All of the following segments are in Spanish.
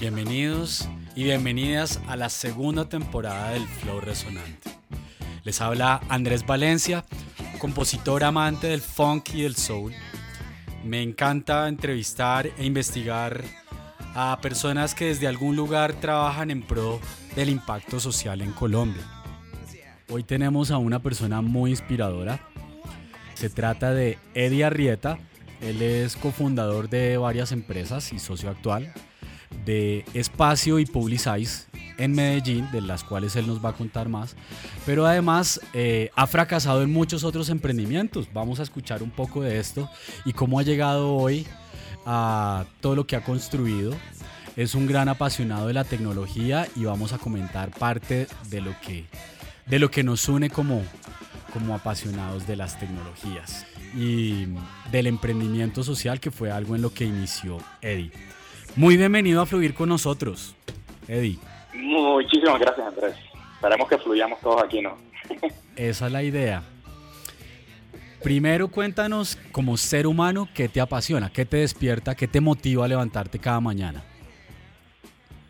Bienvenidos y bienvenidas a la segunda temporada del Flow Resonante. Les habla Andrés Valencia, compositor amante del funk y del soul. Me encanta entrevistar e investigar a personas que desde algún lugar trabajan en pro del impacto social en Colombia. Hoy tenemos a una persona muy inspiradora. Se trata de Eddie Arrieta. Él es cofundador de varias empresas y socio actual de Espacio y Publicize en Medellín, de las cuales él nos va a contar más. Pero además eh, ha fracasado en muchos otros emprendimientos. Vamos a escuchar un poco de esto y cómo ha llegado hoy a todo lo que ha construido. Es un gran apasionado de la tecnología y vamos a comentar parte de lo que, de lo que nos une como, como apasionados de las tecnologías y del emprendimiento social que fue algo en lo que inició Eddie. Muy bienvenido a Fluir con nosotros, Eddie. Muchísimas gracias, Andrés. Esperemos que fluyamos todos aquí, ¿no? Esa es la idea. Primero cuéntanos como ser humano qué te apasiona, qué te despierta, qué te motiva a levantarte cada mañana.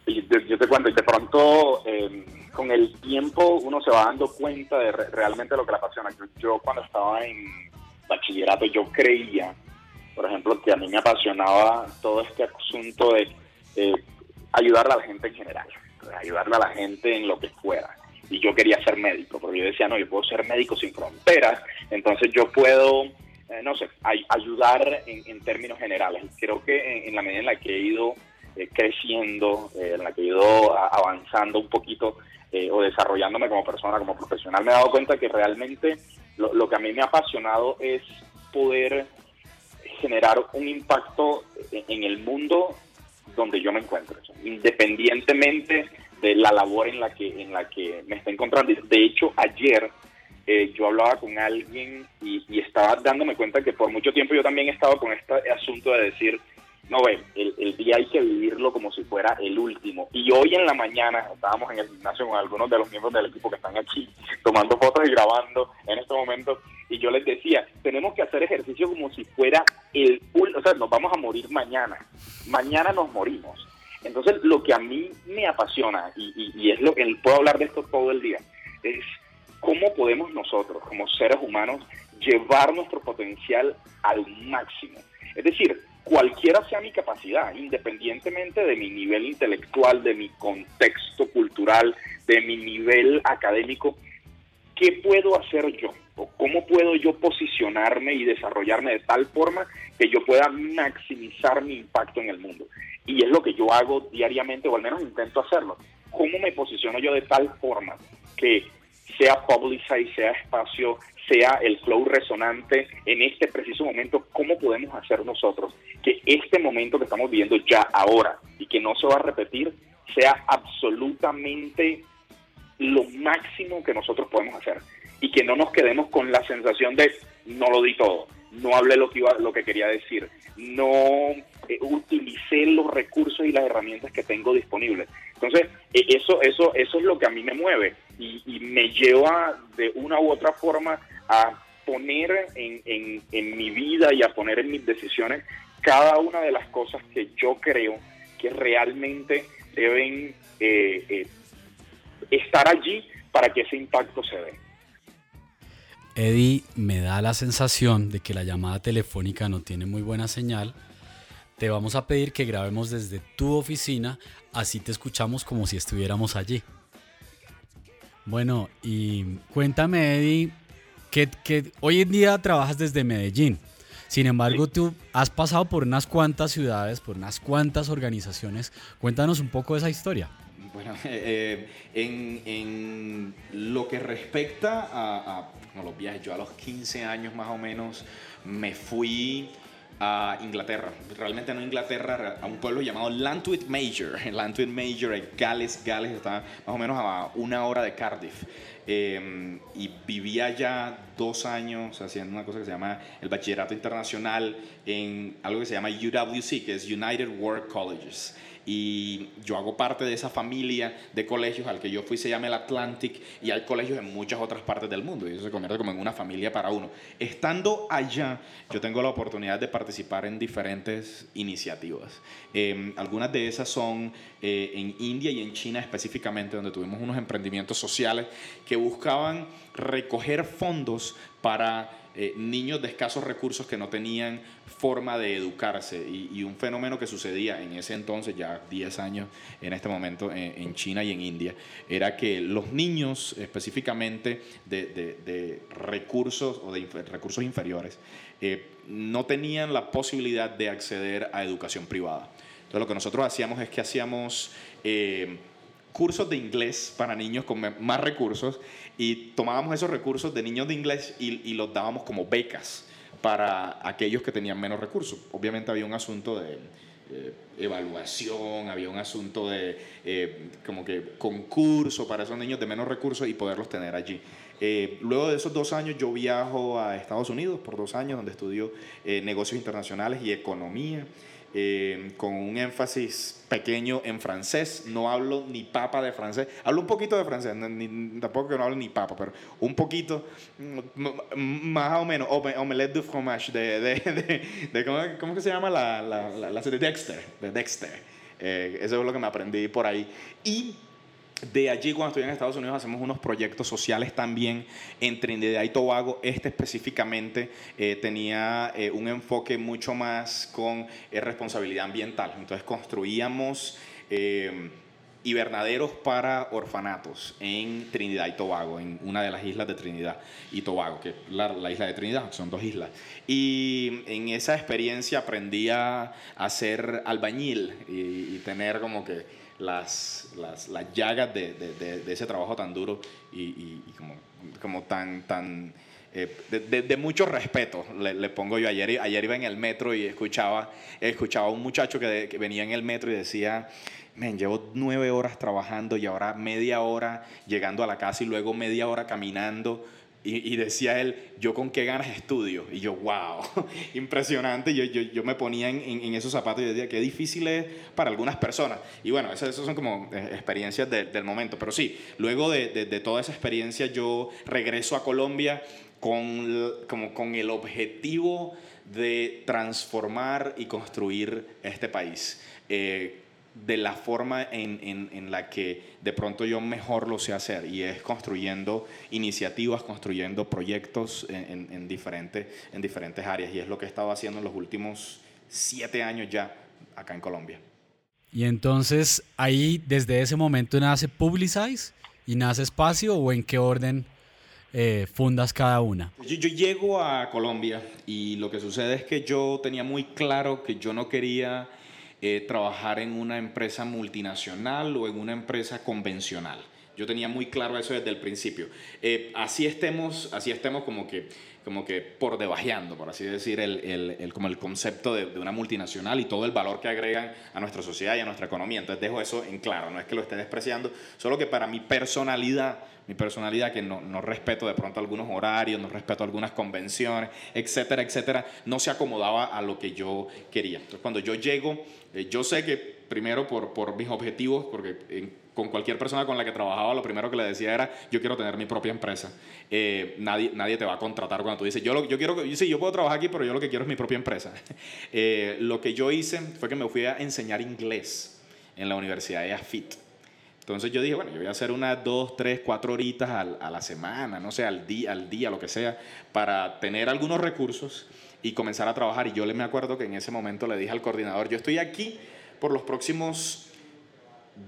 Yo, te cuento, y de pronto em, con el tiempo uno se va dando cuenta de realmente lo que le apasiona. yo cuando estaba en bachillerato yo creía por ejemplo, que a mí me apasionaba todo este asunto de ayudarle a la gente en general, ayudarle a la gente en lo que fuera. Y yo quería ser médico, porque yo decía, no, yo puedo ser médico sin fronteras, entonces yo puedo, eh, no sé, ayudar en, términos generales. Creo que en, la medida en la que he ido eh, creciendo, eh, en la que he ido avanzando un poquito o desarrollándome como persona, como profesional, me he dado cuenta que realmente lo, lo que a mí me ha apasionado es poder generar un impacto en el mundo donde yo me encuentro, independientemente de la labor en la que en la que me está encontrando. De hecho, ayer eh, yo hablaba con alguien y, estaba dándome cuenta que por mucho tiempo yo también he estado con este asunto de decir, no ve, el, día hay que vivirlo como si fuera el último. Y hoy en la mañana estábamos en el gimnasio con algunos de los miembros del equipo que están aquí tomando fotos y grabando en este momento. Y yo les decía, tenemos que hacer ejercicio como si fuera el último, o sea, nos vamos a morir mañana. Mañana nos morimos. Entonces, lo que a mí me apasiona, y, y es lo que puedo hablar de esto todo el día, es cómo podemos nosotros, como seres humanos, llevar nuestro potencial al máximo. Es decir, cualquiera sea mi capacidad, independientemente de mi nivel intelectual, de mi contexto cultural, de mi nivel académico, ¿qué puedo hacer yo? ¿O cómo puedo yo posicionarme y desarrollarme de tal forma que yo pueda maximizar mi impacto en el mundo? Y es lo que yo hago diariamente, o al menos intento hacerlo. ¿Cómo me posiciono yo de tal forma que sea Publicize, sea espacio, sea el flow resonante en este preciso momento, ¿cómo podemos hacer nosotros que este momento que estamos viviendo ya ahora y que no se va a repetir sea absolutamente lo máximo que nosotros podemos hacer y que no nos quedemos con la sensación de no lo di todo, no hablé lo que iba, lo que quería decir, no eh, utilicé los recursos y las herramientas que tengo disponibles. Entonces, eh, eso, eso, eso es lo que a mí me mueve y, me lleva de una u otra forma a poner en, en, mi vida y a poner en mis decisiones cada una de las cosas que yo creo que realmente deben eh, eh, estar allí para que ese impacto se dé. Eddie, me da la sensación de que la llamada telefónica no tiene muy buena señal. Te vamos a pedir que grabemos desde tu oficina, así te escuchamos como si estuviéramos allí. Bueno, y cuéntame, Eddie, que, hoy en día trabajas desde Medellín. Sin embargo, tú has pasado por unas cuantas ciudades, por unas cuantas organizaciones. Cuéntanos un poco de esa historia. Bueno, eh, en, lo que respecta a, los viajes, yo a los 15 años más o menos me fui a Inglaterra, realmente no Inglaterra, a un pueblo llamado Lantwit Major. Lantwit Major, Gales, Gales está más o menos a una hora de Cardiff. Em, y vivía ya dos años haciendo una cosa que se llama el bachillerato internacional en algo que se llama UWC, que es United World Colleges y yo hago parte de esa familia de colegios al que yo fui, se llama el Atlantic, y hay colegios en muchas otras partes del mundo, y eso se convierte como en una familia para uno. Estando allá, yo tengo la oportunidad de participar en diferentes iniciativas. Em, algunas de esas son eh, en India y en China específicamente, donde tuvimos unos emprendimientos sociales que buscaban recoger fondos para eh, niños de escasos recursos que no tenían forma de educarse y, un fenómeno que sucedía en ese entonces, ya 10 años en este momento en, China y en India, era que los niños específicamente de, recursos o de recursos inferiores eh, no tenían la posibilidad de acceder a educación privada. Entonces lo que nosotros hacíamos es que hacíamos... Eh, cursos de inglés para niños con más recursos y tomábamos esos recursos de niños de inglés y, los dábamos como becas para aquellos que tenían menos recursos. Obviamente había un asunto de eh, evaluación, había un asunto de eh, como que concurso para esos niños de menos recursos y poderlos tener allí. Eh, luego de esos dos años yo viajo a Estados Unidos por dos años donde estudio negocios internacionales y economía. Eh, con un énfasis pequeño en francés. No hablo ni papa de francés. Hablo un poquito de francés, ni, tampoco que no hablo ni papa, pero un poquito, más o menos, omelette de fromage, de, de, de, ¿cómo, ¿cómo, que se llama la, la, la, de Dexter? De Dexter. Eh, eso es lo que me aprendí por ahí. Y de allí, cuando estoy en Estados Unidos, hacemos unos proyectos sociales también en Trinidad y Tobago. Este específicamente eh, tenía eh, un enfoque mucho más con eh, responsabilidad ambiental. Entonces construíamos hibernaderos para orfanatos en Trinidad y Tobago, en una de las islas de Trinidad y Tobago, que es la, isla de Trinidad, son dos islas. Y en esa experiencia aprendí a hacer albañil y tener como que las, las, las llagas de, de, de, ese trabajo tan duro y, y, como, como, tan... tan eh, de, mucho respeto, le, le, pongo yo. Ayer, ayer iba en el metro y escuchaba, escuchaba a un muchacho que, venía en el metro y decía, men, llevo nueve horas trabajando y ahora media hora llegando a la casa y luego media hora caminando y, decía él, yo con qué ganas estudio. Y yo, wow, impresionante. Yo, yo, yo me ponía en, en, esos zapatos y decía, qué difícil es para algunas personas. Y bueno, esas, son como eh, experiencias del momento. Pero sí, luego de, de, toda esa experiencia yo regreso a Colombia con, como con el objetivo de transformar y construir este país. Eh, de la forma en, en, en, la que de pronto yo mejor lo sé hacer y es construyendo iniciativas, construyendo proyectos en, en, diferentes, en diferentes áreas y es lo que he estado haciendo en los últimos siete años ya acá en Colombia. Y entonces ahí desde ese momento nace Publicize y nace Espacio o en qué orden eh, fundas cada una? Yo, yo llego a Colombia y lo que sucede es que yo tenía muy claro que yo no quería eh, trabajar en una empresa multinacional o en una empresa convencional. Yo tenía muy claro eso desde el principio. Eh, así estemos, así estemos como que, como que por debajeando, por así decir, el, el, como el concepto de, de, una multinacional y todo el valor que agregan a nuestra sociedad y a nuestra economía. Entonces dejo eso en claro, no es que lo esté despreciando, solo que para mi personalidad mi personalidad, que no, no, respeto de pronto algunos horarios, no respeto algunas convenciones, etcétera, etcétera, no se acomodaba a lo que yo quería. Entonces, cuando yo llego, eh, yo sé que primero por, por mis objetivos, porque con cualquier persona con la que trabajaba, lo primero que le decía era, yo quiero tener mi propia empresa. Eh, nadie, nadie te va a contratar cuando tú dices, yo, lo, yo quiero, sí, yo puedo trabajar aquí, pero yo lo que quiero es mi propia empresa. Eh, lo que yo hice fue que me fui a enseñar inglés en la Universidad de AFIT. Entonces yo dije, bueno, yo voy a hacer unas dos, tres, cuatro horitas a la semana, no sé, al día, al día, lo que sea, para tener algunos recursos y comenzar a trabajar. Y yo me acuerdo que en ese momento le dije al coordinador, yo estoy aquí por los próximos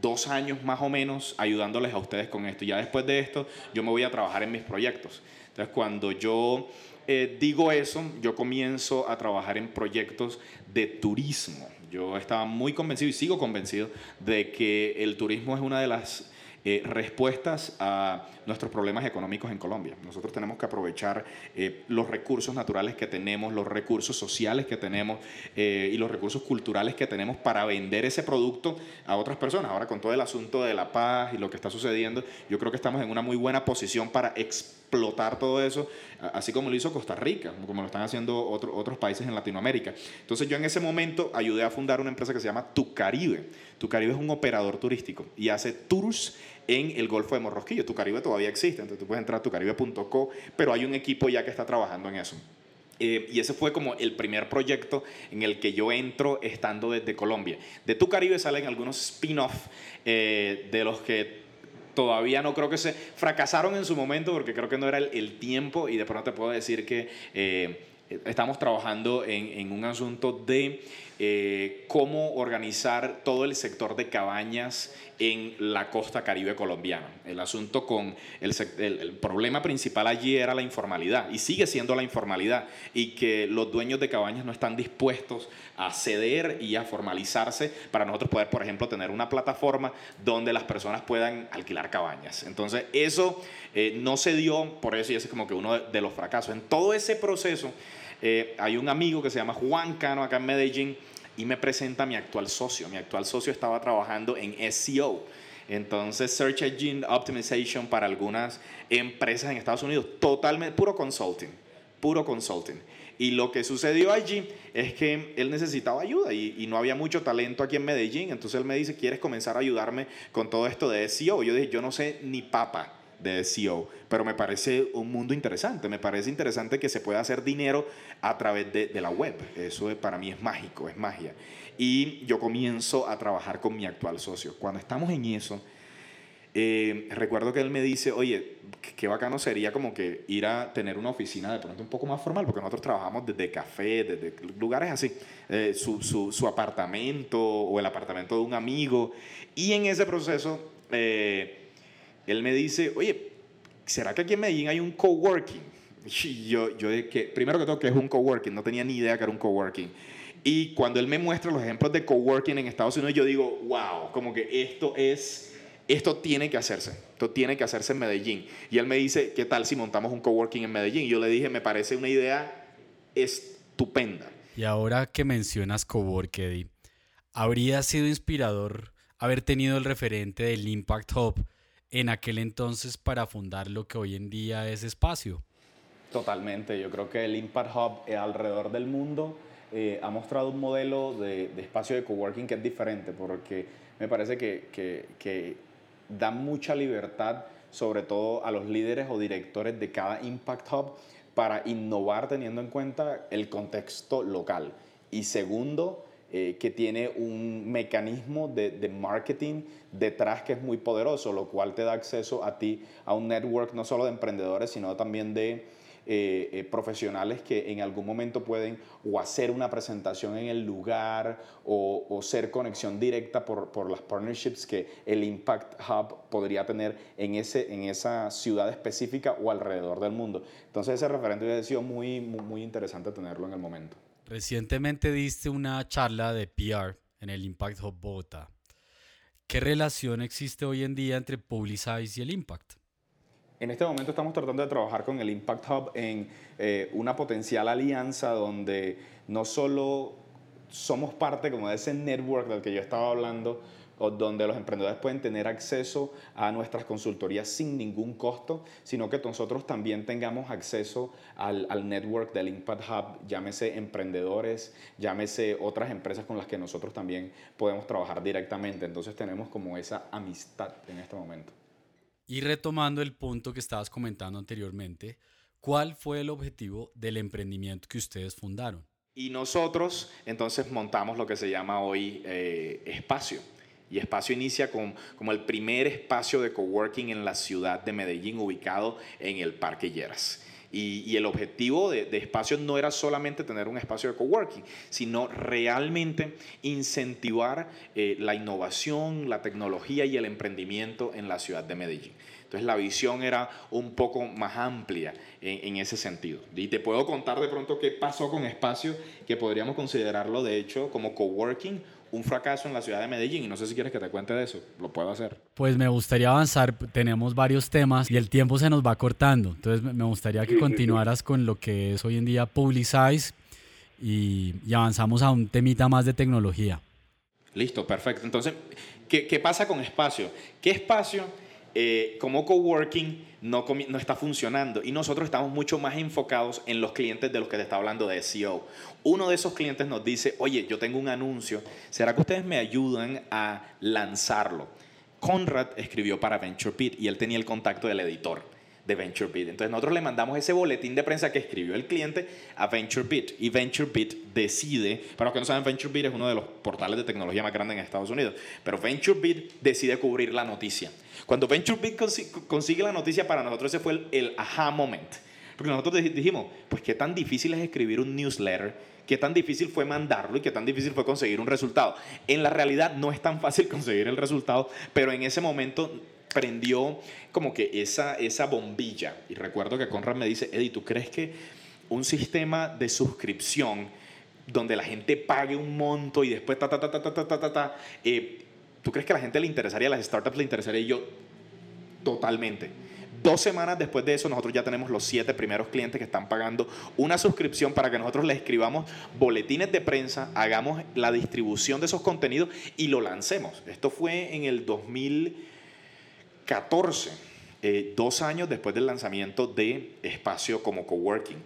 dos años más o menos ayudándoles a ustedes con esto. Ya después de esto, yo me voy a trabajar en mis proyectos. Entonces, cuando yo eh, digo eso, yo comienzo a trabajar en proyectos de turismo. Yo estaba muy convencido y sigo convencido de que el turismo es una de las eh, respuestas a nuestros problemas económicos en Colombia. Nosotros tenemos que aprovechar eh, los recursos naturales que tenemos, los recursos sociales que tenemos eh, y los recursos culturales que tenemos para vender ese producto a otras personas. Ahora con todo el asunto de la paz y lo que está sucediendo, yo creo que estamos en una muy buena posición para explotar todo eso, así como lo hizo Costa Rica, como lo están haciendo otros países en Latinoamérica. Entonces yo en ese momento ayudé a fundar una empresa que se llama Tu Caribe. Tu Caribe es un operador turístico y hace tours en el Golfo de Morrosquillo. Tu Caribe todavía existe, entonces tú puedes entrar a tucaribe.co, pero hay un equipo ya que está trabajando en eso. Eh, y ese fue como el primer proyecto en el que yo entro estando desde Colombia. De Tu Caribe salen algunos spin-off eh, de los que todavía no creo que se fracasaron en su momento porque creo que no era el, tiempo y de pronto te puedo decir que eh, estamos trabajando en, un asunto de eh, cómo organizar todo el sector de cabañas en la costa caribe colombiana. El asunto con el, el, problema principal allí era la informalidad y sigue siendo la informalidad y que los dueños de cabañas no están dispuestos a ceder y a formalizarse para nosotros poder, por ejemplo, tener una plataforma donde las personas puedan alquilar cabañas. Entonces, eso eh, no se dio, por eso y ese es como que uno de, los fracasos. En todo ese proceso, eh, hay un amigo que se llama Juan Cano acá en Medellín, y me presenta mi actual socio. Mi actual socio estaba trabajando en SEO. Entonces, Search Engine Optimization para algunas empresas en Estados Unidos, totalmente puro consulting, puro consulting. Y lo que sucedió allí es que él necesitaba ayuda y, y, no había mucho talento aquí en Medellín. Entonces él me dice, ¿quieres comenzar a ayudarme con todo esto de SEO? Yo dije, yo no sé ni papa de SEO, pero me parece un mundo interesante, me parece interesante que se pueda hacer dinero a través de, de la web, eso para mí es mágico, es magia. Y yo comienzo a trabajar con mi actual socio. Cuando estamos en eso, eh, recuerdo que él me dice, oye, qué bacano sería como que ir a tener una oficina de pronto un poco más formal, porque nosotros trabajamos desde café, desde lugares así, eh, su, su, su, apartamento o el apartamento de un amigo. Y en ese proceso... Eh, él me dice, oye, ¿será que aquí en Medellín hay un coworking? Y yo, yo que, primero que todo, que es un coworking, no tenía ni idea que era un coworking. Y cuando él me muestra los ejemplos de coworking en Estados Unidos, yo digo, wow, como que esto es, esto tiene que hacerse, esto tiene que hacerse en Medellín. Y él me dice, ¿qué tal si montamos un coworking en Medellín? Y yo le dije, me parece una idea estupenda. Y ahora que mencionas coworking, ¿habría sido inspirador haber tenido el referente del Impact Hub en aquel entonces para fundar lo que hoy en día es espacio. Totalmente, yo creo que el Impact Hub eh, alrededor del mundo eh, ha mostrado un modelo de, espacio de coworking que es diferente, porque me parece que, da mucha libertad, sobre todo a los líderes o directores de cada Impact Hub, para innovar teniendo en cuenta el contexto local. Y segundo, eh, que tiene un mecanismo de, de, marketing detrás que es muy poderoso, lo cual te da acceso a ti a un network no solo de emprendedores, sino también de eh, eh, profesionales que en algún momento pueden o hacer una presentación en el lugar o, o ser conexión directa por, por, las partnerships que el Impact Hub podría tener en, ese, en esa ciudad específica o alrededor del mundo. Entonces ese referente hubiera sido muy, muy, muy interesante tenerlo en el momento. Recientemente diste una charla de PR en el Impact Hub Bogotá. ¿Qué relación existe hoy en día entre Publicize y el Impact? En este momento estamos tratando de trabajar con el Impact Hub en eh, una potencial alianza donde no solo somos parte como de ese network del que yo estaba hablando, donde los emprendedores pueden tener acceso a nuestras consultorías sin ningún costo, sino que nosotros también tengamos acceso al, al, network del Impact Hub, llámese emprendedores, llámese otras empresas con las que nosotros también podemos trabajar directamente. Entonces tenemos como esa amistad en este momento. Y retomando el punto que estabas comentando anteriormente, ¿cuál fue el objetivo del emprendimiento que ustedes fundaron? Y nosotros entonces montamos lo que se llama hoy eh, espacio. Y Espacio inicia con, como el primer espacio de coworking en la ciudad de Medellín, ubicado en el Parque Lleras. Y, el objetivo de, Espacio no era solamente tener un espacio de coworking, sino realmente incentivar eh, la innovación, la tecnología y el emprendimiento en la ciudad de Medellín. Entonces la visión era un poco más amplia en, en, ese sentido. Y te puedo contar de pronto qué pasó con Espacio, que podríamos considerarlo de hecho como coworking un fracaso en la ciudad de Medellín y no sé si quieres que te cuente de eso, lo puedo hacer. Pues me gustaría avanzar, tenemos varios temas y el tiempo se nos va cortando, entonces me gustaría que continuaras con lo que es hoy en día Publicize y, y avanzamos a un temita más de tecnología. Listo, perfecto. Entonces, ¿qué, qué pasa con espacio? ¿Qué espacio eh, como coworking no, no está funcionando y nosotros estamos mucho más enfocados en los clientes de los que te está hablando de SEO. Uno de esos clientes nos dice, oye, yo tengo un anuncio, ¿será que ustedes me ayudan a lanzarlo? Conrad escribió para VentureBeat y él tenía el contacto del editor de VentureBeat. Entonces nosotros le mandamos ese boletín de prensa que escribió el cliente a VentureBeat y VentureBeat decide, para los que no saben, VentureBeat es uno de los portales de tecnología más grandes en Estados Unidos, pero VentureBeat decide cubrir la noticia. Cuando VentureBeat consigue la noticia para nosotros ese fue el, el aha moment. Porque nosotros dijimos, pues qué tan difícil es escribir un newsletter, qué tan difícil fue mandarlo y qué tan difícil fue conseguir un resultado. En la realidad no es tan fácil conseguir el resultado, pero en ese momento prendió como que esa, esa bombilla. Y recuerdo que Conrad me dice, Eddie, ¿tú crees que un sistema de suscripción donde la gente pague un monto y después ta, ta, ta, ta, ta, ta, ta, ta, eh, ¿tú crees que a la gente le interesaría, a las startups le interesaría? Y yo, totalmente. Dos semanas después de eso, nosotros ya tenemos los siete primeros clientes que están pagando una suscripción para que nosotros les escribamos boletines de prensa, hagamos la distribución de esos contenidos y lo lancemos. Esto fue en el 2000. 14, eh, dos años después del lanzamiento de Espacio como coworking,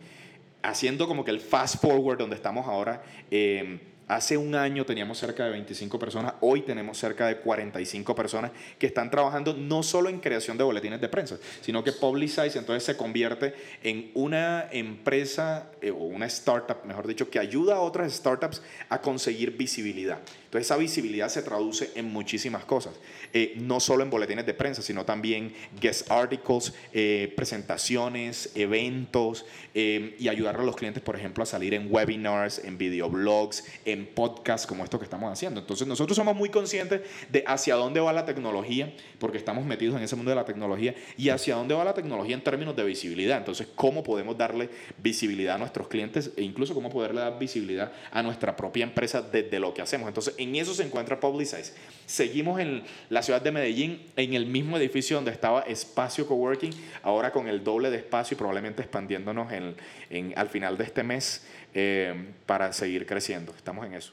haciendo como que el fast forward donde estamos ahora. Eh, Hace un año teníamos cerca de 25 personas, hoy tenemos cerca de 45 personas que están trabajando no solo en creación de boletines de prensa, sino que Publicize entonces se convierte en una empresa eh, o una startup, mejor dicho, que ayuda a otras startups a conseguir visibilidad. Entonces esa visibilidad se traduce en muchísimas cosas, eh, no solo en boletines de prensa, sino también guest articles, eh, presentaciones, eventos y ayudar a los clientes, por ejemplo, a salir en webinars, en videoblogs, en podcasts como esto que estamos haciendo. Entonces nosotros somos muy conscientes de hacia dónde va la tecnología, porque estamos metidos en ese mundo de la tecnología, y hacia dónde va la tecnología en términos de visibilidad. Entonces, cómo podemos darle visibilidad a nuestros clientes e incluso cómo poderle dar visibilidad a nuestra propia empresa desde lo que hacemos. Entonces, en eso se encuentra Publicize. Seguimos en la ciudad de Medellín, en el mismo edificio donde estaba Espacio Coworking, ahora con el doble de espacio y probablemente expandiéndonos en, en, al final de este mes eh, para seguir creciendo. Estamos en eso.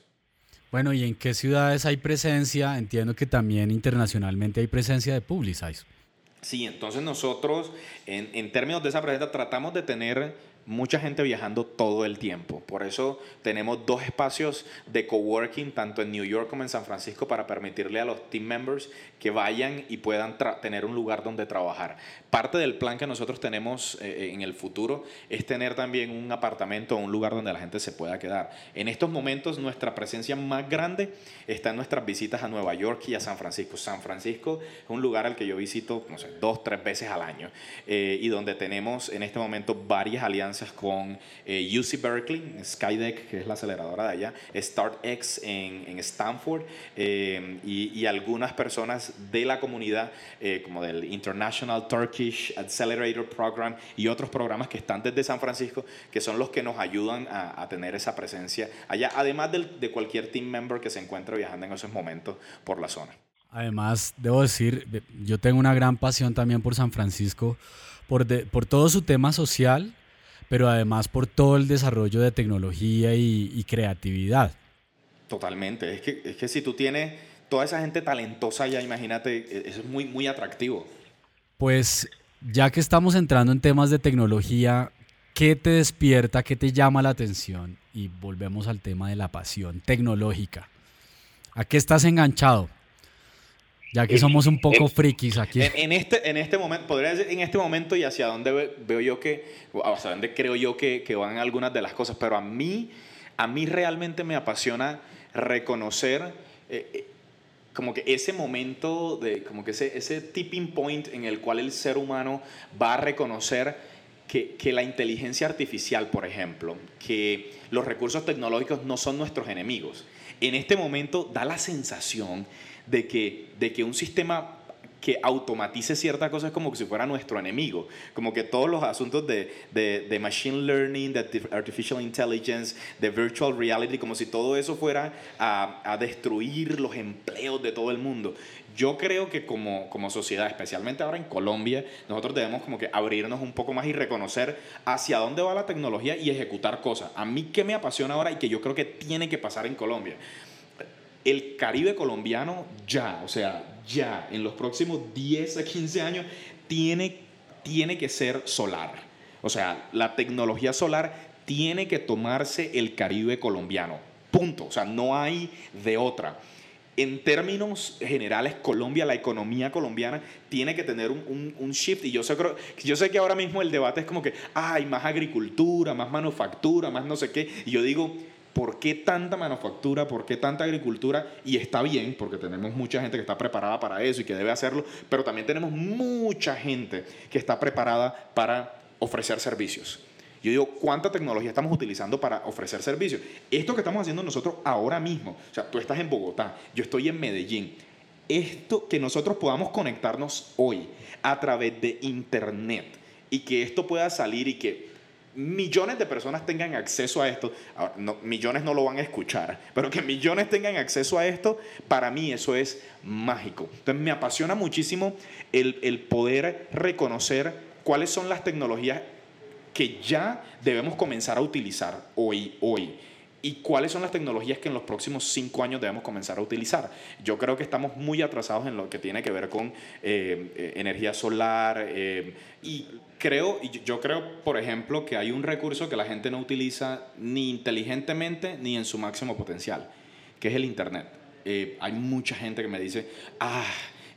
Bueno, ¿y en qué ciudades hay presencia? Entiendo que también internacionalmente hay presencia de Publicize. Sí, entonces nosotros, en, en términos de esa presencia, tratamos de tener mucha gente viajando todo el tiempo. Por eso tenemos dos espacios de coworking, tanto en New York como en San Francisco, para permitirle a los team members que vayan y puedan tener un lugar donde trabajar. Parte del plan que nosotros tenemos eh, en el futuro es tener también un apartamento o un lugar donde la gente se pueda quedar. En estos momentos nuestra presencia más grande está en nuestras visitas a Nueva York y a San Francisco. San Francisco es un lugar al que yo visito, no sé, dos, tres veces al año eh, y donde tenemos en este momento varias alianzas con eh, UC Berkeley, Skydeck, que es la aceleradora de allá, StartX en, en Stanford eh, y, algunas personas de la comunidad, eh, como del International Turkish Accelerator Program y otros programas que están desde San Francisco, que son los que nos ayudan a, tener esa presencia allá, además de, de cualquier team member que se encuentre viajando en esos momentos por la zona. Además, debo decir, yo tengo una gran pasión también por San Francisco, por, por todo su tema social pero además por todo el desarrollo de tecnología y, creatividad. Totalmente, es que, es que si tú tienes toda esa gente talentosa ya, imagínate, e, eso es muy, muy atractivo. Pues ya que estamos entrando en temas de tecnología, ¿qué te despierta, qué te llama la atención? Y volvemos al tema de la pasión tecnológica. ¿A qué estás enganchado? Ya que somos un poco frikis aquí. En, este, en este momento, podría decir en este momento y hacia dónde veo yo que, hacia dónde creo yo que, que, van algunas de las cosas, pero a mí, a mí realmente me apasiona reconocer eh, eh, como que ese momento, de, como que ese, ese tipping point en el cual el ser humano va a reconocer que, que la inteligencia artificial, por ejemplo, que los recursos tecnológicos no son nuestros enemigos. En este momento da la sensación de que, de que un sistema que automatice ciertas cosas como si fuera nuestro enemigo. Como que todos los asuntos de, de, de, machine learning, de artificial intelligence, de virtual reality, como si todo eso fuera a, a destruir los empleos de todo el mundo. Yo creo que como, como sociedad, especialmente ahora en Colombia, nosotros debemos como que abrirnos un poco más y reconocer hacia dónde va la tecnología y ejecutar cosas. A mí que me apasiona ahora y que yo creo que tiene que pasar en Colombia el Caribe colombiano ya, o sea, ya, en los próximos 10 a 15 años, tiene, tiene que ser solar. O sea, la tecnología solar tiene que tomarse el Caribe colombiano. Punto. O sea, no hay de otra. En términos generales, Colombia, la economía colombiana, tiene que tener un, un, shift. Y yo sé, yo sé que ahora mismo el debate es como que, hay más agricultura, más manufactura, más no sé qué. Y yo digo, ¿Por qué tanta manufactura? ¿Por qué tanta agricultura? Y está bien, porque tenemos mucha gente que está preparada para eso y que debe hacerlo, pero también tenemos mucha gente que está preparada para ofrecer servicios. Yo digo, ¿cuánta tecnología estamos utilizando para ofrecer servicios? Esto que estamos haciendo nosotros ahora mismo, o sea, tú estás en Bogotá, yo estoy en Medellín, esto que nosotros podamos conectarnos hoy a través de Internet y que esto pueda salir y que millones de personas tengan acceso a esto, millones no lo van a escuchar, pero que millones tengan acceso a esto, para mí eso es mágico. Entonces me apasiona muchísimo el, el poder reconocer cuáles son las tecnologías que ya debemos comenzar a utilizar hoy, hoy y cuáles son las tecnologías que en los próximos cinco años debemos comenzar a utilizar. Yo creo que estamos muy atrasados en lo que tiene que ver con eh, eh, energía solar eh, y creo, yo creo, por ejemplo, que hay un recurso que la gente no utiliza ni inteligentemente ni en su máximo potencial, que es el Internet. hay mucha gente que me dice, ah,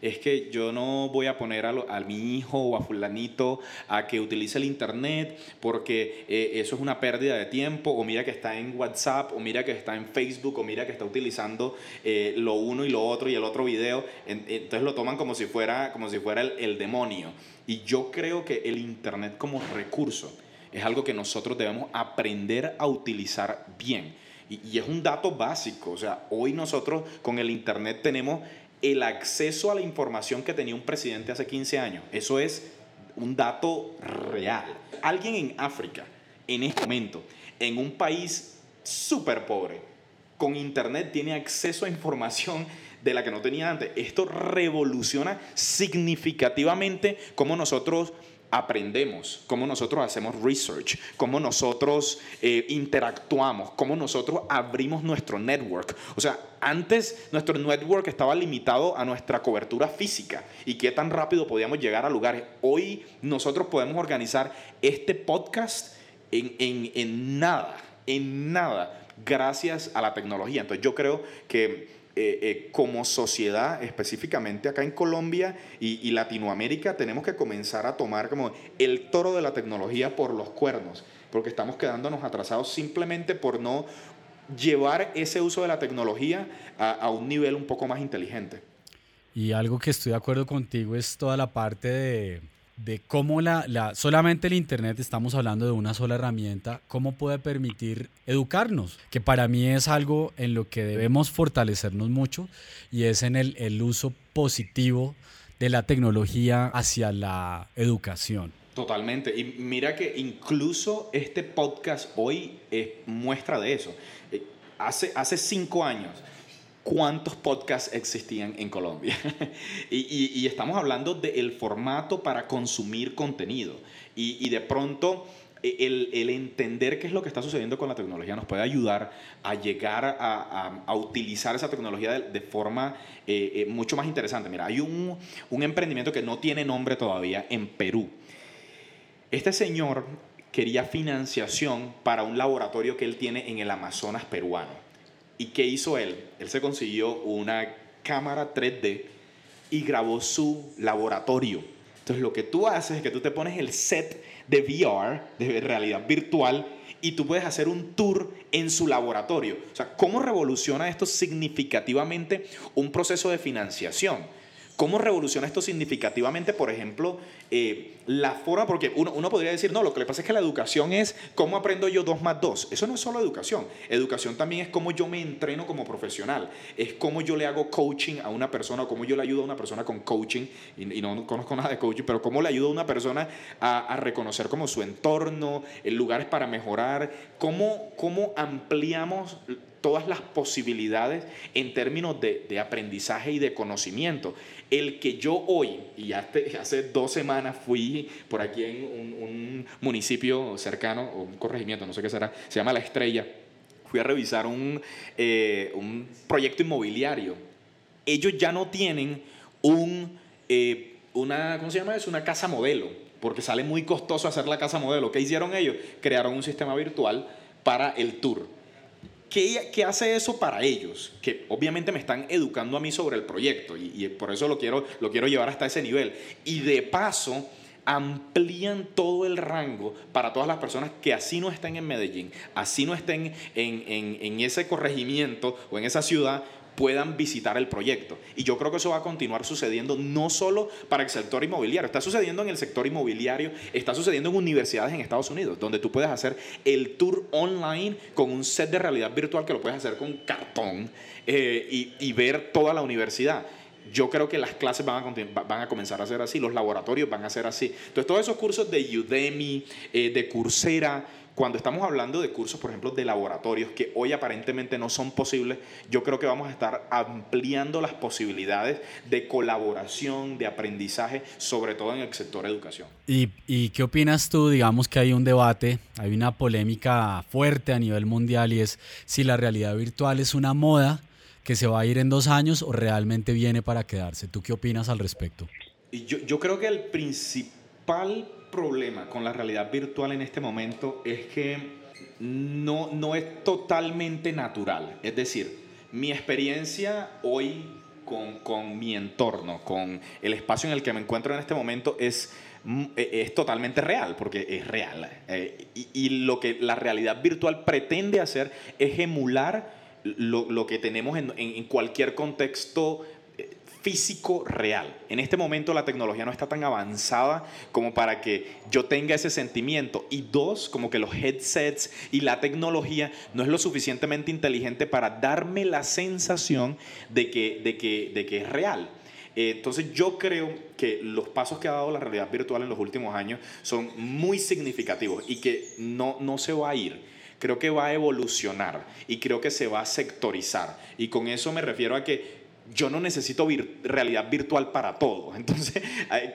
es que yo no voy a poner a, mi hijo o a fulanito a que utilice el internet porque eh, eso es una pérdida de tiempo, o mira que está en WhatsApp, o mira que está en Facebook, o mira que está utilizando eh, lo uno y lo otro y el otro video, entonces lo toman como si fuera, como si fuera el, demonio. Y yo creo que el internet como recurso es algo que nosotros debemos aprender a utilizar bien. Y, y, es un dato básico. O sea, hoy nosotros con el Internet tenemos el acceso a la información que tenía un presidente hace 15 años. Eso es un dato real. Alguien en África, en este momento, en un país súper pobre, con internet tiene acceso a información de la que no tenía antes. Esto revoluciona significativamente cómo nosotros aprendemos, cómo nosotros hacemos research, cómo nosotros eh, interactuamos, cómo nosotros abrimos nuestro network. O sea, antes nuestro network estaba limitado a nuestra cobertura física y qué tan rápido podíamos llegar a lugares. Hoy nosotros podemos organizar este podcast en, en, en nada, en nada, gracias a la tecnología. Entonces yo creo que eh, eh, como sociedad, específicamente acá en Colombia y, Latinoamérica, tenemos que comenzar a tomar como el toro de la tecnología por los cuernos, porque estamos quedándonos atrasados simplemente por no llevar ese uso de la tecnología a, un nivel un poco más inteligente. Y algo que estoy de acuerdo contigo es toda la parte de de cómo la, la, solamente el Internet, estamos hablando de una sola herramienta, cómo puede permitir educarnos, que para mí es algo en lo que debemos fortalecernos mucho y es en el, el uso positivo de la tecnología hacia la educación. Totalmente. Y mira que incluso este podcast hoy es muestra de eso. Eh, hace, hace cinco años cuántos podcasts existían en Colombia. y, estamos hablando del formato para consumir contenido. Y, de pronto e, el, entender qué es lo que está sucediendo con la tecnología nos puede ayudar a llegar a, utilizar esa tecnología de, forma eh, eh, mucho más interesante. Mira, hay un, un emprendimiento que no tiene nombre todavía en Perú. Este señor quería financiación para un laboratorio que él tiene en el Amazonas peruano. ¿Y qué hizo él? Él se consiguió una cámara 3D y grabó su laboratorio. Entonces lo que tú haces es que tú te pones el set de VR, de realidad virtual, y tú puedes hacer un tour en su laboratorio. O sea, ¿cómo revoluciona esto significativamente un proceso de financiación? ¿Cómo revoluciona esto significativamente, por ejemplo, eh, la forma? Porque uno, uno, podría decir, no, lo que le pasa es que la educación es cómo aprendo yo dos más dos. Eso no es solo educación. Educación también es cómo yo me entreno como profesional. Es cómo yo le hago coaching a una persona o cómo yo le ayudo a una persona con coaching. Y, no conozco nada de coaching, pero cómo le ayudo a una persona a, reconocer como su entorno, lugares para mejorar, cómo, cómo ampliamos todas las posibilidades en términos de, de, aprendizaje y de conocimiento. El que yo hoy, y hace, hace dos semanas fui por aquí en un, municipio cercano, o un corregimiento, no sé qué será, se llama La Estrella, fui a revisar un, eh, un proyecto inmobiliario. Ellos ya no tienen un, eh, una, ¿cómo se llama eso? Una casa modelo, porque sale muy costoso hacer la casa modelo. ¿Qué hicieron ellos? Crearon un sistema virtual para el tour ¿Qué, hace eso para ellos? Que obviamente me están educando a mí sobre el proyecto y, por eso lo quiero, lo quiero llevar hasta ese nivel. Y de paso amplían todo el rango para todas las personas que así no estén en Medellín, así no estén en, ese corregimiento o en esa ciudad, puedan visitar el proyecto. Y yo creo que eso va a continuar sucediendo no solo para el sector inmobiliario, está sucediendo en el sector inmobiliario, está sucediendo en universidades en Estados Unidos, donde tú puedes hacer el tour online con un set de realidad virtual que lo puedes hacer con cartón eh, y, ver toda la universidad yo creo que las clases van a, van a comenzar a ser así, los laboratorios van a ser así. Entonces, todos esos cursos de Udemy, eh, de Coursera, cuando estamos hablando de cursos, por ejemplo, de laboratorios que hoy aparentemente no son posibles, yo creo que vamos a estar ampliando las posibilidades de colaboración, de aprendizaje, sobre todo en el sector educación. ¿Y, y qué opinas tú? Digamos que hay un debate, hay una polémica fuerte a nivel mundial y es si la realidad virtual es una moda que se va a ir en dos años o realmente viene para quedarse. ¿Tú qué opinas al respecto? Yo, yo creo que el principal problema con la realidad virtual en este momento es que no, no es totalmente natural. Es decir, mi experiencia hoy con, con, mi entorno, con el espacio en el que me encuentro en este momento es, mm, e, es totalmente real, porque es real. Eh, y, lo que la realidad virtual pretende hacer es emular lo, lo que tenemos en, en, cualquier contexto físico real. En este momento la tecnología no está tan avanzada como para que yo tenga ese sentimiento. Y dos, como que los headsets y la tecnología no es lo suficientemente inteligente para darme la sensación de que, de que, de que es real. Eh, entonces yo creo que los pasos que ha dado la realidad virtual en los últimos años son muy significativos y que no, no se va a ir creo que va a evolucionar y creo que se va a sectorizar. Y con eso me refiero a que yo no necesito realidad virtual para todo. Entonces,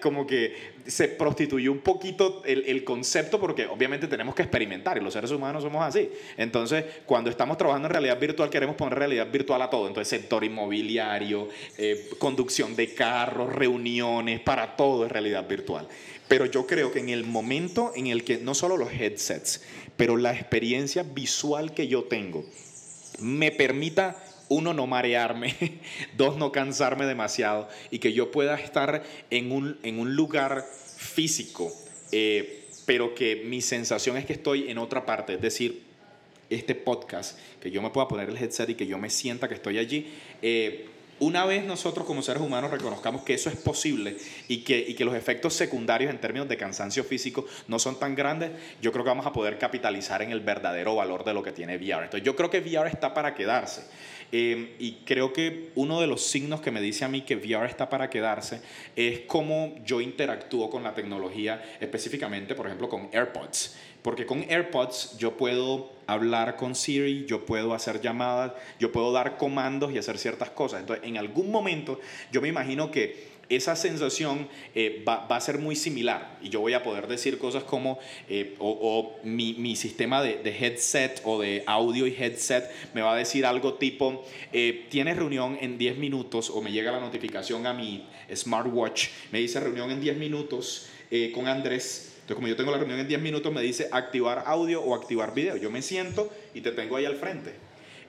como que se prostituyó un poquito el, concepto porque obviamente tenemos que experimentar y los seres humanos somos así. Entonces, cuando estamos trabajando en realidad virtual, queremos poner realidad virtual a todo. Entonces, sector inmobiliario, eh, conducción de carros, reuniones, para todo es realidad virtual. Pero yo creo que en el momento en el que no solo los headsets, pero la experiencia visual que yo tengo me permita uno, no marearme, dos, no cansarme demasiado y que yo pueda estar en un, en un lugar físico, eh, pero que mi sensación es que estoy en otra parte, es decir, este podcast, que yo me pueda poner el headset y que yo me sienta que estoy allí. Eh, una vez nosotros como seres humanos reconozcamos que eso es posible y que, y que los efectos secundarios en términos de cansancio físico no son tan grandes, yo creo que vamos a poder capitalizar en el verdadero valor de lo que tiene VR. Entonces yo creo que VR está para quedarse. Em, y creo que uno de los signos que me dice a mí que VR está para quedarse es cómo yo interactúo con la tecnología, específicamente, por ejemplo, con AirPods. Porque con AirPods yo puedo hablar con Siri, yo puedo hacer llamadas, yo puedo dar comandos y hacer ciertas cosas. Entonces, en algún momento yo me imagino que esa sensación eh, va, a ser muy similar y yo voy a poder decir cosas como, eh, o, mi, sistema de, headset o de audio y headset me va a decir algo tipo, eh, tienes reunión en 10 minutos o me llega la notificación a mi smartwatch, me dice reunión en 10 minutos con Andrés. Entonces, como yo tengo la reunión en 10 minutos, me dice activar audio o activar video. Yo me siento y te tengo ahí al frente.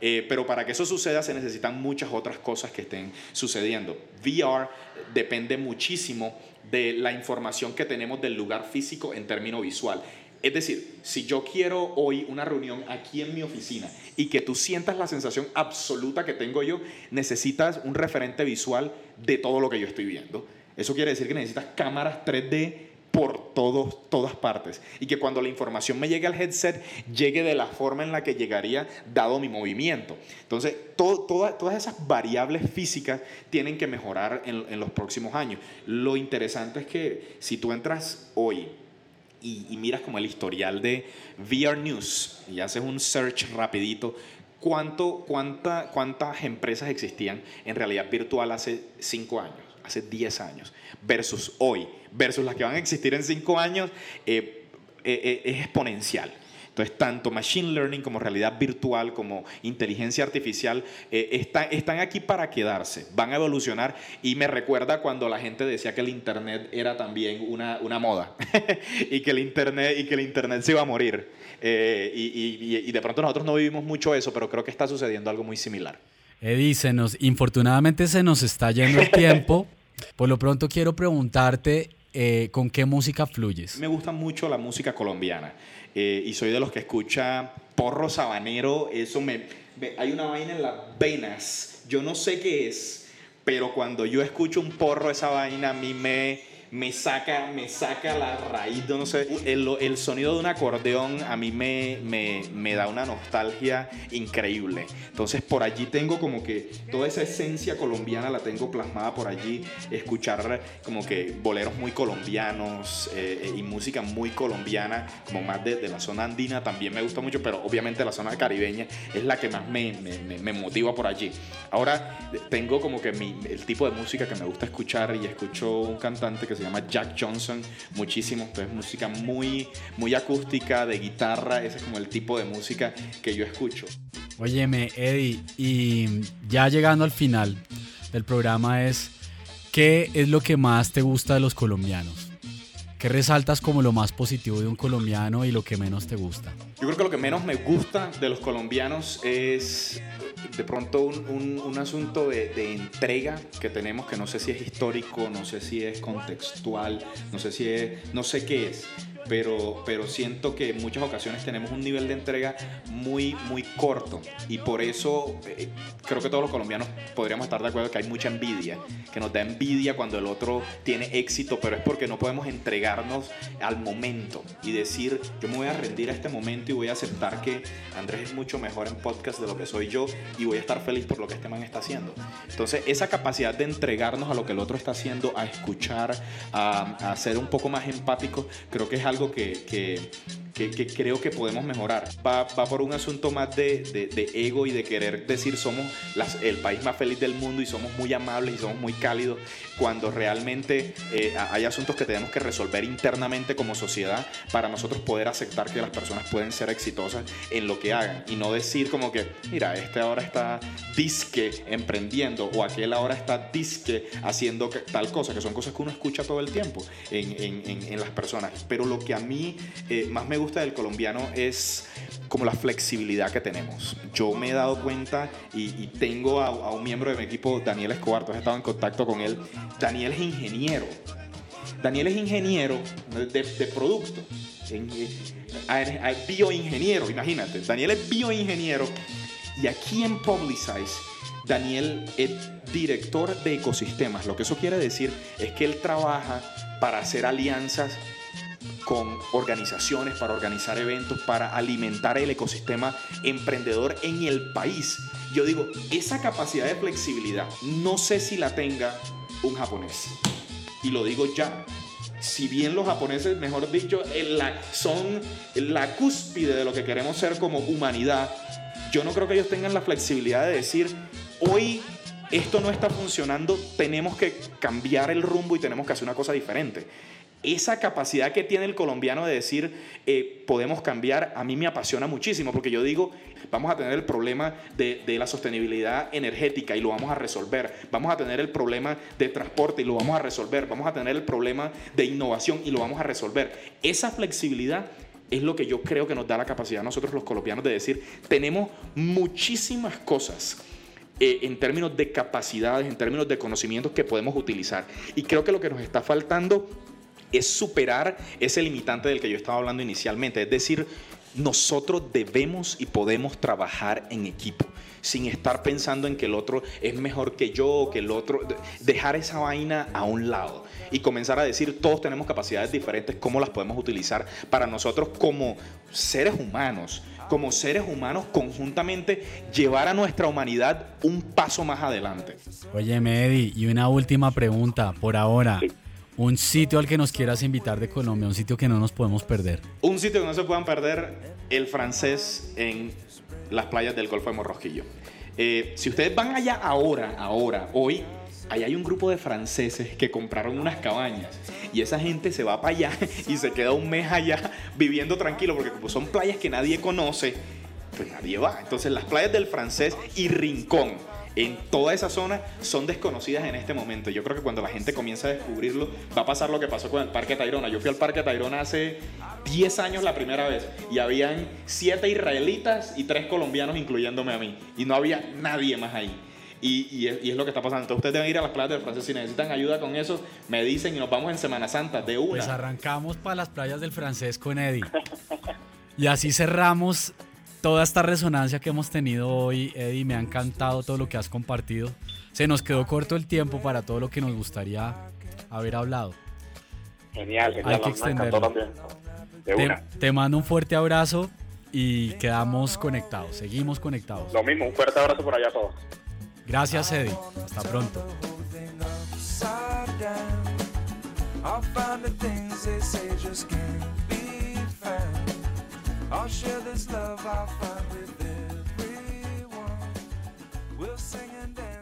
Eh, pero para que eso suceda se necesitan muchas otras cosas que estén sucediendo. VR depende muchísimo de la información que tenemos del lugar físico en términos visual. Es decir, si yo quiero hoy una reunión aquí en mi oficina y que tú sientas la sensación absoluta que tengo yo, necesitas un referente visual de todo lo que yo estoy viendo. Eso quiere decir que necesitas cámaras 3D por todos, todas partes. Y que cuando la información me llegue al headset, llegue de la forma en la que llegaría dado mi movimiento. Entonces, todas esas variables físicas tienen que mejorar en, en, los próximos años. Lo interesante es que si tú entras hoy y, y miras como el historial de VR News y haces un search rapidito, ¿cuánto, cuánta, ¿cuántas empresas existían en realidad virtual hace cinco años? Hace 10 años versus hoy, versus las que van a existir en 5 años, eh, eh, eh, es exponencial. Entonces, tanto machine learning como realidad virtual, como inteligencia artificial, están aquí para quedarse, van a evolucionar. Y me recuerda cuando la gente decía que el Internet era también una, una moda y, que el Internet, y que el Internet se iba a morir. y, y, y de pronto nosotros no vivimos mucho eso, pero creo que está sucediendo algo muy similar. Eddie, se nos, infortunadamente se nos está yendo el tiempo. Por lo pronto quiero preguntarte eh, con qué música fluyes. Me gusta mucho la música colombiana eh, y soy de los que escucha porro sabanero. Eso me, hay una vaina en las venas. Yo no sé qué es, pero cuando yo escucho un porro esa vaina a mí me me saca, me saca la raíz, no sé, el, el sonido de un acordeón a mí me, me, me, da una nostalgia increíble. Entonces por allí tengo como que toda esa esencia colombiana la tengo plasmada por allí, escuchar como que boleros muy colombianos eh, y música muy colombiana, como más de, de, la zona andina también me gusta mucho, pero obviamente la zona caribeña es la que más me, me, me motiva por allí. Ahora tengo como que mi, el tipo de música que me gusta escuchar y escucho un cantante que se se llama Jack Johnson, muchísimo, pues música muy, muy acústica, de guitarra, ese es como el tipo de música que yo escucho. Óyeme, Eddie, y ya llegando al final del programa es, ¿qué es lo que más te gusta de los colombianos? ¿Qué resaltas como lo más positivo de un colombiano y lo que menos te gusta? Yo creo que lo que menos me gusta de los colombianos es de pronto un, un, asunto de, de, entrega que tenemos que no sé si es histórico, no sé si es contextual, no sé si es, no sé qué es pero, pero siento que en muchas ocasiones tenemos un nivel de entrega muy, muy corto y por eso eh, creo que todos los colombianos podríamos estar de acuerdo que hay mucha envidia, que nos da envidia cuando el otro tiene éxito, pero es porque no podemos entregarnos al momento y decir, yo me voy a rendir a este momento y voy a aceptar que Andrés es mucho mejor en podcast de lo que soy yo y voy a estar feliz por lo que este man está haciendo. Entonces, esa capacidad de entregarnos a lo que el otro está haciendo, a escuchar, a, a ser un poco más empático, creo que es algo que, que, que, creo que podemos mejorar. Va, va por un asunto más de, de, ego y de querer decir somos las, el país más feliz del mundo y somos muy amables y somos muy cálidos, cuando realmente eh, hay asuntos que tenemos que resolver internamente como sociedad para nosotros poder aceptar que las personas pueden ser exitosas en lo que hagan y no decir como que, mira, este ahora está disque emprendiendo o aquel ahora está disque haciendo tal cosa, que son cosas que uno escucha todo el tiempo en, en, en las personas. Pero lo que a mí eh, más me gusta del colombiano es como la flexibilidad que tenemos. Yo me he dado cuenta y, tengo a, un miembro de mi equipo, Daniel Escobar, he estado en contacto con él. Daniel es ingeniero. Daniel es ingeniero de, de producto. bioingeniero, imagínate. Daniel es bioingeniero. Y aquí en Publicize, Daniel es director de ecosistemas. Lo que eso quiere decir es que él trabaja para hacer alianzas organizaciones, para organizar eventos, para alimentar el ecosistema emprendedor en el país. Yo digo, esa capacidad de flexibilidad, no sé si la tenga un japonés. Y lo digo ya. Si bien los japoneses, mejor dicho, son la cúspide de lo que queremos ser como humanidad, yo no creo que ellos tengan la flexibilidad de decir, hoy esto no está funcionando, tenemos que cambiar el rumbo y tenemos que hacer una cosa diferente esa capacidad que tiene el colombiano de decir, eh, podemos cambiar, a mí me apasiona muchísimo, porque yo digo, vamos a tener el problema de, la sostenibilidad energética y lo vamos a resolver, vamos a tener el problema de transporte y lo vamos a resolver, vamos a tener el problema de innovación y lo vamos a resolver. Esa flexibilidad es lo que yo creo que nos da la capacidad a nosotros los colombianos de decir, tenemos muchísimas cosas eh, en términos de capacidades, en términos de conocimientos que podemos utilizar. Y creo que lo que nos está faltando es superar ese limitante del que yo estaba hablando inicialmente. Es decir, nosotros debemos y podemos trabajar en equipo sin estar pensando en que el otro es mejor que yo, que el otro, dejar esa vaina a un lado y comenzar a decir todos tenemos capacidades diferentes, cómo las podemos utilizar para nosotros como seres humanos, como seres humanos conjuntamente llevar a nuestra humanidad un paso más adelante. Oye, Medi, y una última pregunta por ahora. Un sitio al que nos quieras invitar de Colombia, un sitio que no nos podemos perder. Un sitio que no se puedan perder, el francés en las playas del Golfo de Morrosquillo. Eh, si ustedes van allá ahora, ahora, hoy, ahí hay un grupo de franceses que compraron unas cabañas y esa gente se va para allá y se queda un mes allá viviendo tranquilo porque como son playas que nadie conoce, pues nadie va. Entonces las playas del francés y Rincón en toda esa zona son desconocidas en este momento. Yo creo que cuando la gente comienza a descubrirlo, va a pasar lo que pasó con el Parque Tayrona. Yo fui al Parque Tayrona hace 10 años la primera vez y habían 7 israelitas y 3 colombianos, incluyéndome a mí. Y no había nadie más ahí. Y, es, lo que está pasando. Entonces ustedes deben ir a las playas del francés. Si necesitan ayuda con eso, me dicen y nos vamos en Semana Santa de una. Pues arrancamos para las playas del francés con Eddie. Y así cerramos toda esta resonancia que hemos tenido hoy, Eddie. Me ha encantado todo lo que has compartido. Se nos quedó corto el tiempo para todo lo que nos gustaría haber hablado. Genial, genial. Hay que extenderlo. te mando un fuerte abrazo y quedamos conectados. Seguimos conectados. Lo mismo, un fuerte abrazo por allá a todos. Gracias, Eddie. Hasta pronto. I'll share this love I find with everyone. We'll sing and dance.